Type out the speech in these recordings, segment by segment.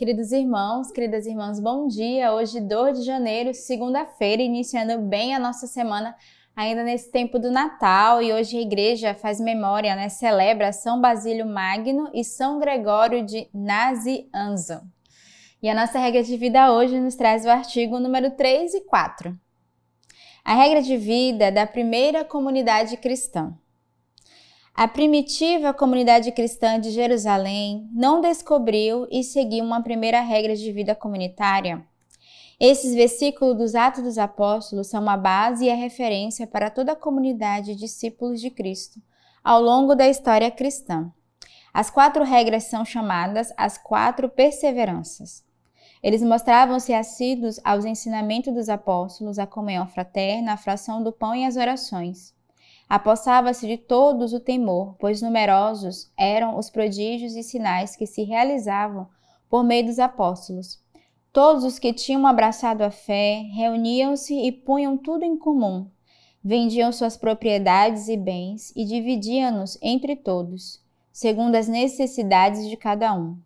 Queridos irmãos, queridas irmãs, bom dia. Hoje, 2 de janeiro, segunda-feira, iniciando bem a nossa semana, ainda nesse tempo do Natal. E hoje a igreja faz memória, né? Celebra São Basílio Magno e São Gregório de Nazianzo. E a nossa regra de vida hoje nos traz o artigo número 3 e 4. A regra de vida da primeira comunidade cristã. A primitiva comunidade cristã de Jerusalém não descobriu e seguiu uma primeira regra de vida comunitária. Esses versículos dos Atos dos Apóstolos são uma base e a referência para toda a comunidade de discípulos de Cristo ao longo da história cristã. As quatro regras são chamadas as quatro perseveranças. Eles mostravam-se assíduos aos ensinamentos dos apóstolos, a comunhão fraterna, a fração do pão e as orações. Apossava-se de todos o temor, pois numerosos eram os prodígios e sinais que se realizavam por meio dos apóstolos. Todos os que tinham abraçado a fé reuniam-se e punham tudo em comum. Vendiam suas propriedades e bens e dividiam-nos entre todos, segundo as necessidades de cada um.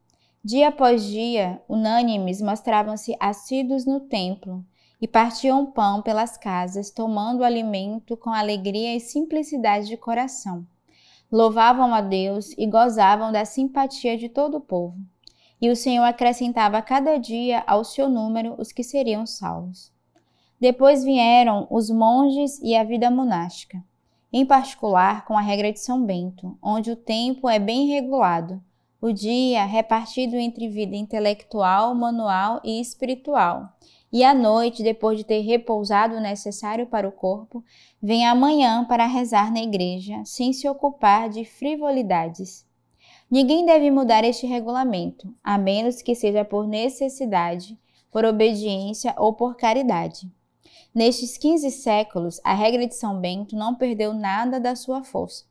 Dia após dia, unânimes mostravam-se assíduos no templo e partiam pão pelas casas, tomando o alimento com alegria e simplicidade de coração. Louvavam a Deus e gozavam da simpatia de todo o povo. E o Senhor acrescentava cada dia ao seu número os que seriam salvos. Depois vieram os monges e a vida monástica, em particular com a regra de São Bento, onde o tempo é bem regulado, o dia repartido entre vida intelectual, manual e espiritual, e à noite, depois de ter repousado o necessário para o corpo, vem amanhã para rezar na igreja, sem se ocupar de frivolidades. Ninguém deve mudar este regulamento, a menos que seja por necessidade, por obediência ou por caridade. Nestes 15 séculos, a regra de São Bento não perdeu nada da sua força.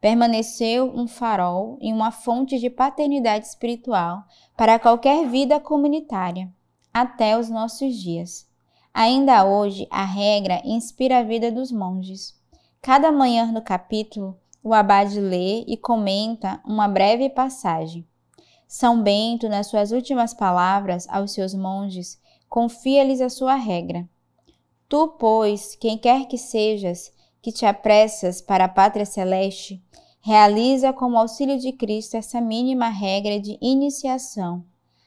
Permaneceu um farol e uma fonte de paternidade espiritual para qualquer vida comunitária até os nossos dias. Ainda hoje, a regra inspira a vida dos monges. Cada manhã no capítulo, o abade lê e comenta uma breve passagem. São Bento, nas suas últimas palavras aos seus monges, confia-lhes a sua regra. Tu, pois, quem quer que sejas, que te apressas para a pátria celeste, realiza com o auxílio de Cristo essa mínima regra de iniciação,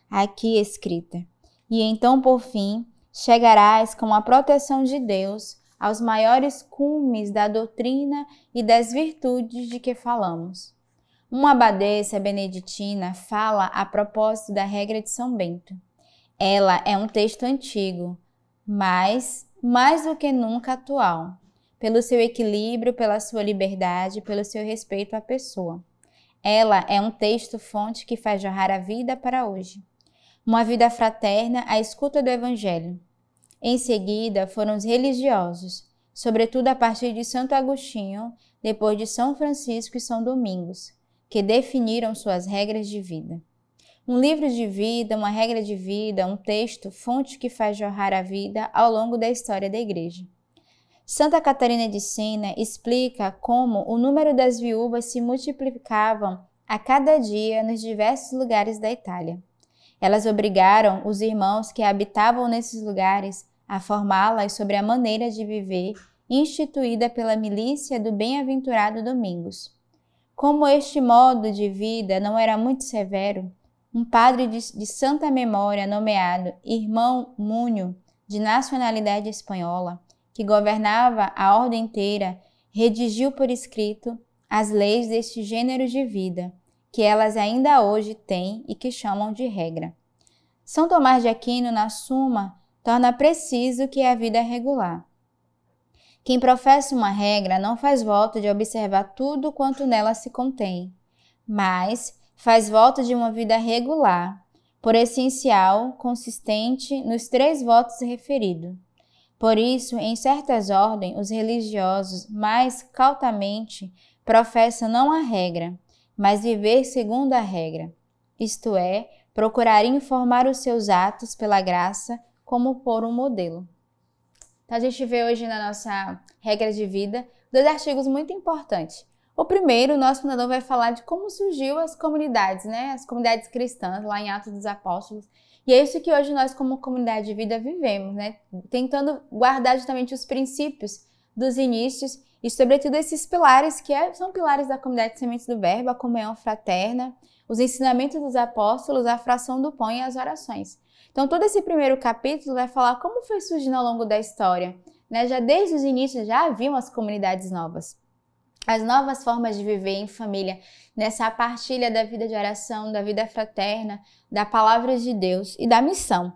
aqui escrita e então, por fim, chegarás com a proteção de Deus aos maiores cumes da doutrina e das virtudes de que falamos. Uma abadesa beneditina fala a propósito da regra de São Bento. Ela é um texto antigo, mas mais do que nunca atual, pelo seu equilíbrio, pela sua liberdade, pelo seu respeito à pessoa. Ela é um texto fonte que faz jorrar a vida para hoje uma vida fraterna à escuta do Evangelho. Em seguida foram os religiosos, sobretudo a partir de Santo Agostinho, depois de São Francisco e São Domingos, que definiram suas regras de vida. Um livro de vida, uma regra de vida, um texto, fonte que faz jorrar a vida ao longo da história da Igreja. Santa Catarina de Sena explica como o número das viúvas se multiplicavam a cada dia nos diversos lugares da Itália. Elas obrigaram os irmãos que habitavam nesses lugares a formá-las sobre a maneira de viver instituída pela milícia do bem-aventurado Domingos. Como este modo de vida não era muito severo, um padre de, de santa memória nomeado Irmão Múnio, de nacionalidade espanhola, que governava a ordem inteira, redigiu por escrito as leis deste gênero de vida, que elas ainda hoje têm e que chamam de regra. São Tomás de Aquino, na Suma, torna preciso que a vida é regular. Quem professa uma regra não faz voto de observar tudo quanto nela se contém, mas faz voto de uma vida regular, por essencial, consistente nos três votos referidos. Por isso, em certas ordens, os religiosos mais cautamente professam não a regra, mas viver segundo a regra, isto é, procurar informar os seus atos pela graça como por um modelo. Então, a gente vê hoje na nossa regra de vida dois artigos muito importantes. O primeiro, o nosso fundador vai falar de como surgiu as comunidades, né? As comunidades cristãs lá em Atos dos Apóstolos. E é isso que hoje nós, como comunidade de vida, vivemos, né? Tentando guardar justamente os princípios dos inícios e, sobretudo, esses pilares que é, são pilares da comunidade de sementes do Verbo, a comunhão fraterna, os ensinamentos dos apóstolos, a fração do pão e as orações. Então, todo esse primeiro capítulo vai falar como foi surgindo ao longo da história. Né? Já desde os inícios já haviam as comunidades novas. As novas formas de viver em família, nessa partilha da vida de oração, da vida fraterna, da palavra de Deus e da missão.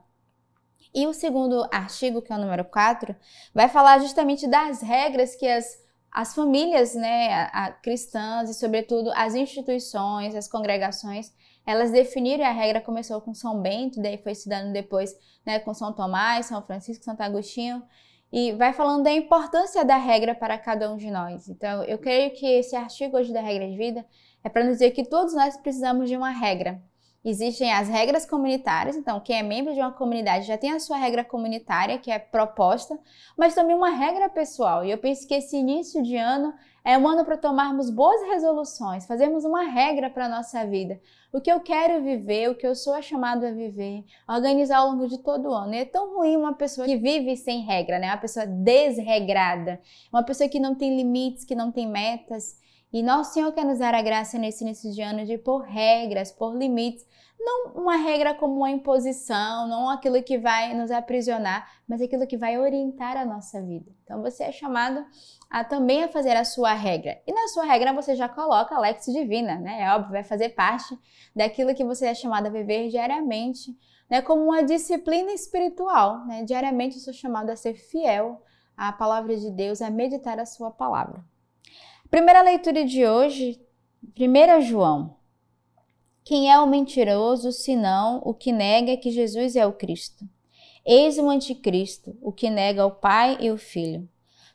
E o segundo artigo, que é o número 4, vai falar justamente das regras que as as famílias né, a, a, cristãs e, sobretudo, as instituições, as congregações, elas definiram a regra, começou com São Bento, daí foi se dando depois né, com São Tomás, São Francisco, Santo Agostinho, e vai falando da importância da regra para cada um de nós. Então, eu creio que esse artigo hoje da regra de vida é para nos dizer que todos nós precisamos de uma regra. Existem as regras comunitárias, então quem é membro de uma comunidade já tem a sua regra comunitária, que é proposta, mas também uma regra pessoal. E eu penso que esse início de ano é um ano para tomarmos boas resoluções, fazermos uma regra para a nossa vida. O que eu quero viver, o que eu sou chamado a viver, organizar ao longo de todo o ano. E é tão ruim uma pessoa que vive sem regra, né? Uma pessoa desregrada, uma pessoa que não tem limites, que não tem metas. E nosso Senhor quer nos dar a graça nesse início de ano de pôr regras, pôr limites, não uma regra como uma imposição, não aquilo que vai nos aprisionar, mas aquilo que vai orientar a nossa vida. Então você é chamado a também a fazer a sua regra. E na sua regra você já coloca a Lex Divina, né? É óbvio, vai fazer parte daquilo que você é chamado a viver diariamente, né? Como uma disciplina espiritual, né? Diariamente eu sou chamado a ser fiel à palavra de Deus, a meditar a sua palavra. Primeira leitura de hoje, 1 João. Quem é o mentiroso, senão o que nega que Jesus é o Cristo? Eis o anticristo, o que nega o Pai e o Filho.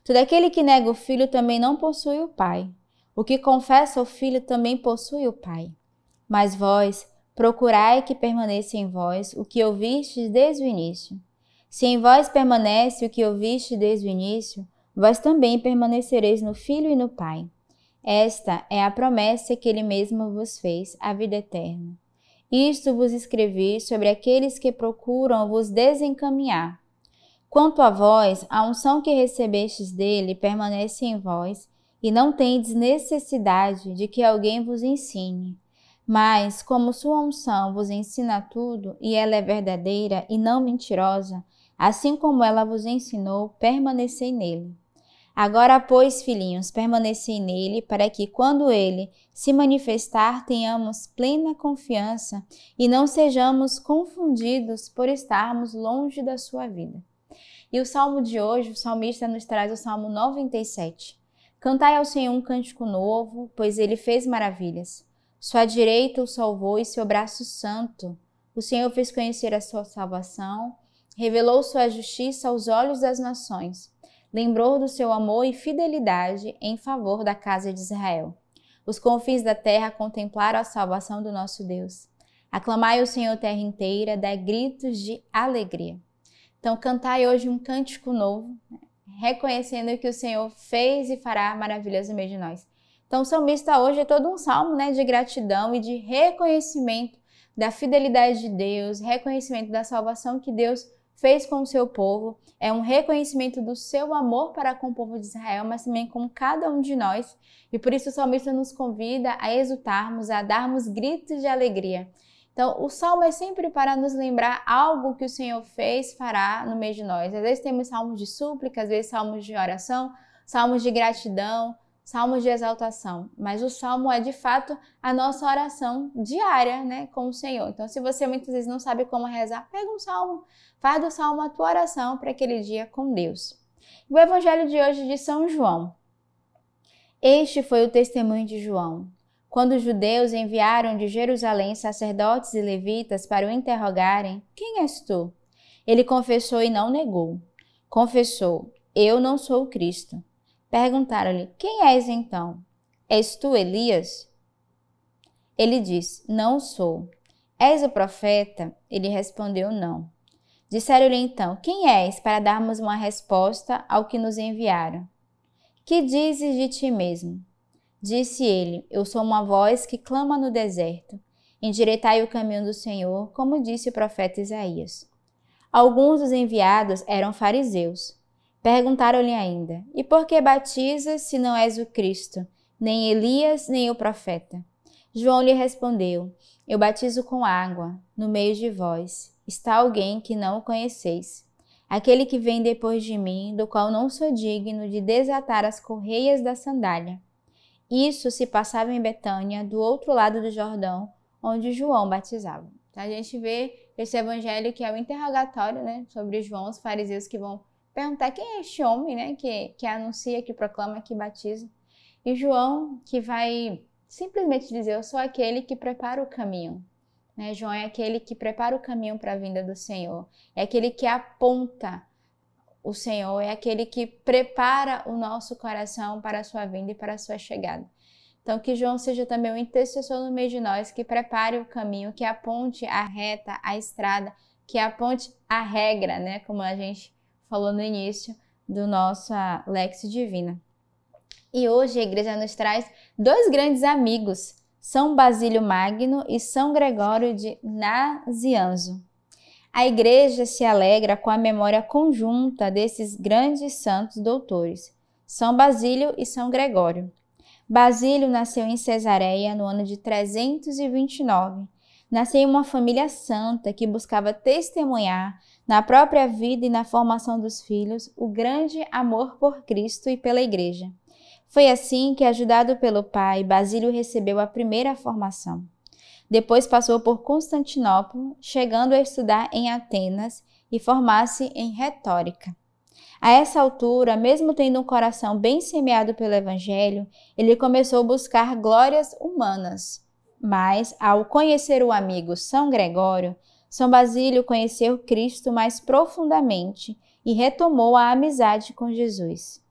Todo aquele que nega o Filho também não possui o Pai. O que confessa o Filho também possui o Pai. Mas vós, procurai que permaneça em vós o que ouvistes desde o início. Se em vós permanece o que ouviste desde o início, vós também permanecereis no Filho e no Pai. Esta é a promessa que ele mesmo vos fez, a vida eterna. Isto vos escrevi sobre aqueles que procuram vos desencaminhar. Quanto a vós, a unção que recebestes dele permanece em vós, e não tendes necessidade de que alguém vos ensine. Mas, como sua unção vos ensina tudo, e ela é verdadeira e não mentirosa, assim como ela vos ensinou, permanecei nele. Agora, pois, filhinhos, permanecei nele, para que, quando ele se manifestar, tenhamos plena confiança e não sejamos confundidos por estarmos longe da sua vida. E o salmo de hoje, o salmista nos traz o salmo 97. Cantai ao Senhor um cântico novo, pois ele fez maravilhas. Sua direita o salvou e seu braço santo. O Senhor fez conhecer a sua salvação, revelou sua justiça aos olhos das nações lembrou do seu amor e fidelidade em favor da casa de Israel. Os confins da terra contemplaram a salvação do nosso Deus. Aclamai o Senhor terra inteira, dai gritos de alegria. Então, cantai hoje um cântico novo, né? reconhecendo que o Senhor fez e fará maravilhas no meio de nós. Então, o salmista hoje é todo um salmo né, de gratidão e de reconhecimento da fidelidade de Deus, reconhecimento da salvação que Deus fez com o seu povo, é um reconhecimento do seu amor para com o povo de Israel, mas também com cada um de nós. E por isso o salmista nos convida a exultarmos, a darmos gritos de alegria. Então, o salmo é sempre para nos lembrar algo que o Senhor fez, fará no meio de nós. Às vezes temos salmos de súplica, às vezes salmos de oração, salmos de gratidão, salmos de exaltação, mas o salmo é de fato a nossa oração diária, né, com o Senhor. Então, se você muitas vezes não sabe como rezar, pega um salmo, faz do salmo a tua oração para aquele dia com Deus. O evangelho de hoje de São João. Este foi o testemunho de João. Quando os judeus enviaram de Jerusalém sacerdotes e levitas para o interrogarem: Quem és tu? Ele confessou e não negou. Confessou: Eu não sou o Cristo. Perguntaram-lhe: Quem és então? És tu Elias? Ele disse: Não sou. És o profeta? Ele respondeu: Não. Disseram-lhe então: Quem és para darmos uma resposta ao que nos enviaram? Que dizes de ti mesmo? Disse ele: Eu sou uma voz que clama no deserto. Endireitai o caminho do Senhor, como disse o profeta Isaías. Alguns dos enviados eram fariseus. Perguntaram-lhe ainda: E por que batizas se não és o Cristo, nem Elias, nem o profeta? João lhe respondeu: Eu batizo com água, no meio de vós está alguém que não o conheceis. Aquele que vem depois de mim, do qual não sou digno de desatar as correias da sandália. Isso se passava em Betânia, do outro lado do Jordão, onde João batizava. A gente vê esse evangelho que é o interrogatório né, sobre João, os fariseus que vão perguntar quem é este homem né, que, que anuncia, que proclama, que batiza. E João que vai simplesmente dizer: Eu sou aquele que prepara o caminho. Né? João é aquele que prepara o caminho para a vinda do Senhor, é aquele que aponta o Senhor é aquele que prepara o nosso coração para a sua vinda e para a sua chegada. Então, que João seja também o intercessor no meio de nós, que prepare o caminho, que aponte a reta, a estrada, que aponte a regra, né? Como a gente falou no início do nossa Lex Divina. E hoje a igreja nos traz dois grandes amigos, São Basílio Magno e São Gregório de Nazianzo. A igreja se alegra com a memória conjunta desses grandes santos doutores, São Basílio e São Gregório. Basílio nasceu em Cesareia no ano de 329. Nasceu em uma família santa que buscava testemunhar na própria vida e na formação dos filhos o grande amor por Cristo e pela Igreja. Foi assim que, ajudado pelo pai, Basílio recebeu a primeira formação. Depois passou por Constantinopla, chegando a estudar em Atenas e formar-se em retórica. A essa altura, mesmo tendo um coração bem semeado pelo Evangelho, ele começou a buscar glórias humanas. Mas, ao conhecer o amigo São Gregório, São Basílio conheceu Cristo mais profundamente e retomou a amizade com Jesus.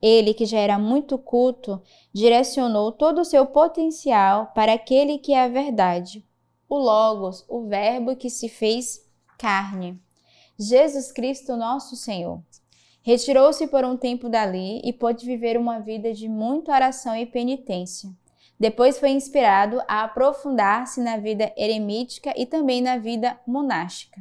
Ele, que já era muito culto, direcionou todo o seu potencial para aquele que é a verdade, o Logos, o Verbo que se fez carne. Jesus Cristo, nosso Senhor. Retirou-se por um tempo dali e pôde viver uma vida de muita oração e penitência. Depois foi inspirado a aprofundar-se na vida eremítica e também na vida monástica.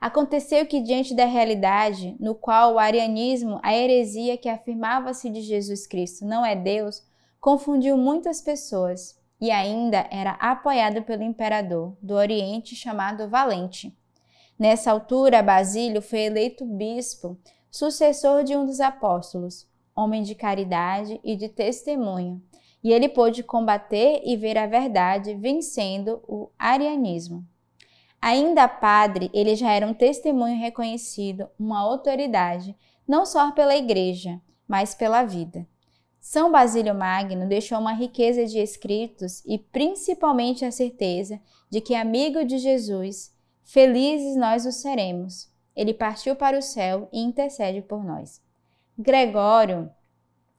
Aconteceu que, diante da realidade no qual o arianismo, a heresia que afirmava-se de Jesus Cristo não é Deus, confundiu muitas pessoas e ainda era apoiado pelo imperador do Oriente chamado Valente. Nessa altura, Basílio foi eleito bispo, sucessor de um dos apóstolos, homem de caridade e de testemunho, e ele pôde combater e ver a verdade, vencendo o arianismo. Ainda padre, ele já era um testemunho reconhecido, uma autoridade, não só pela igreja, mas pela vida. São Basílio Magno deixou uma riqueza de escritos e principalmente a certeza de que, amigo de Jesus, felizes nós o seremos. Ele partiu para o céu e intercede por nós. Gregório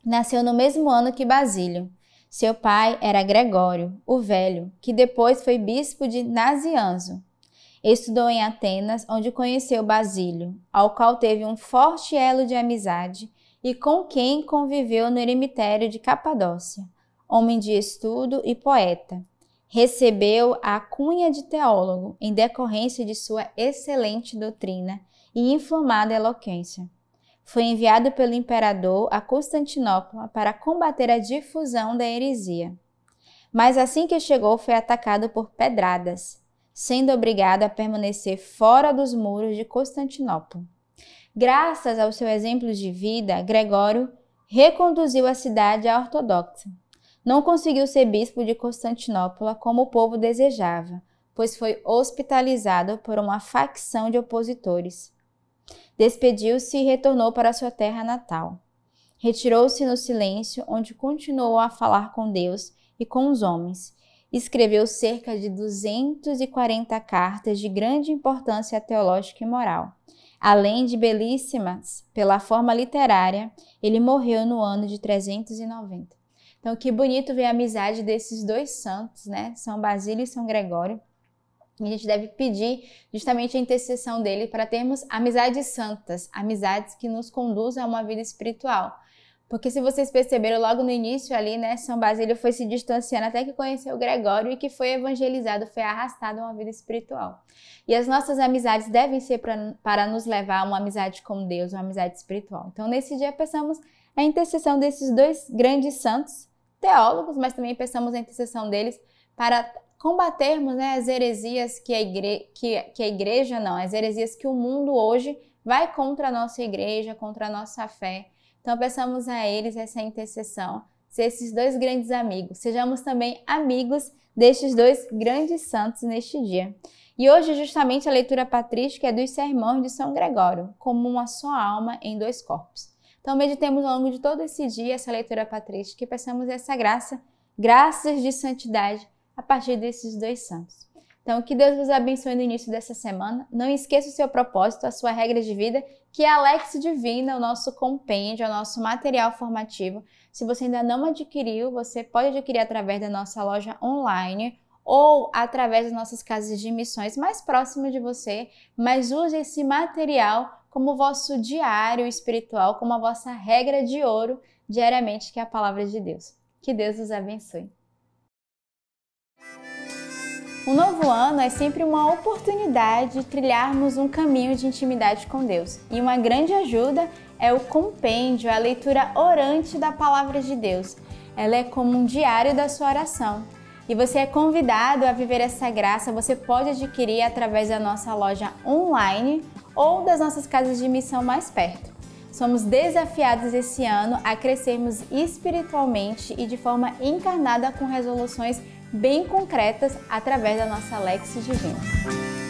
nasceu no mesmo ano que Basílio. Seu pai era Gregório, o Velho, que depois foi bispo de Nazianzo. Estudou em Atenas, onde conheceu Basílio, ao qual teve um forte elo de amizade e com quem conviveu no eremitério de Capadócia, homem de estudo e poeta. Recebeu a cunha de teólogo em decorrência de sua excelente doutrina e inflamada eloquência. Foi enviado pelo imperador a Constantinopla para combater a difusão da heresia. Mas assim que chegou, foi atacado por pedradas sendo obrigado a permanecer fora dos muros de Constantinopla. Graças ao seu exemplo de vida, Gregório reconduziu a cidade à ortodoxa. Não conseguiu ser bispo de Constantinopla como o povo desejava, pois foi hospitalizado por uma facção de opositores. Despediu-se e retornou para sua terra natal. Retirou-se no silêncio, onde continuou a falar com Deus e com os homens, escreveu cerca de 240 cartas de grande importância teológica e moral. Além de belíssimas pela forma literária, ele morreu no ano de 390. Então, que bonito ver a amizade desses dois santos, né? São Basílio e São Gregório. A gente deve pedir justamente a intercessão dele para termos amizades santas, amizades que nos conduzam a uma vida espiritual Porque se vocês perceberam logo no início ali, né, São Basílio foi se distanciando até que conheceu Gregório e que foi evangelizado, foi arrastado a uma vida espiritual. E as nossas amizades devem ser pra, para nos levar a uma amizade com Deus, uma amizade espiritual. Então, nesse dia, pensamos a intercessão desses dois grandes santos, teólogos, mas também pensamos a intercessão deles para combatermos né, as heresias que a, igre... que, que a igreja, não, as heresias que o mundo hoje vai contra a nossa igreja, contra a nossa fé então, peçamos a eles essa intercessão, ser esses dois grandes amigos. Sejamos também amigos destes dois grandes santos neste dia. E hoje, justamente, a leitura patrística é dos sermões de São Gregório, como uma só alma em dois corpos. Então, meditemos ao longo de todo esse dia essa leitura patrística e peçamos essa graça, graças de santidade, a partir desses dois santos. Então, que Deus vos abençoe no início dessa semana. Não esqueça o seu propósito, a sua regra de vida, que é Alex Divina, o nosso compêndio, o nosso material formativo. Se você ainda não adquiriu, você pode adquirir através da nossa loja online ou através das nossas casas de missões mais próximas de você, mas use esse material como vosso diário espiritual, como a vossa regra de ouro diariamente, que é a palavra de Deus. Que Deus os abençoe. Um novo ano é sempre uma oportunidade de trilharmos um caminho de intimidade com Deus. E uma grande ajuda é o compêndio, a leitura orante da palavra de Deus. Ela é como um diário da sua oração. E você é convidado a viver essa graça, você pode adquirir através da nossa loja online ou das nossas casas de missão mais perto. Somos desafiados esse ano a crescermos espiritualmente e de forma encarnada com resoluções bem concretas através da nossa Lex Divina.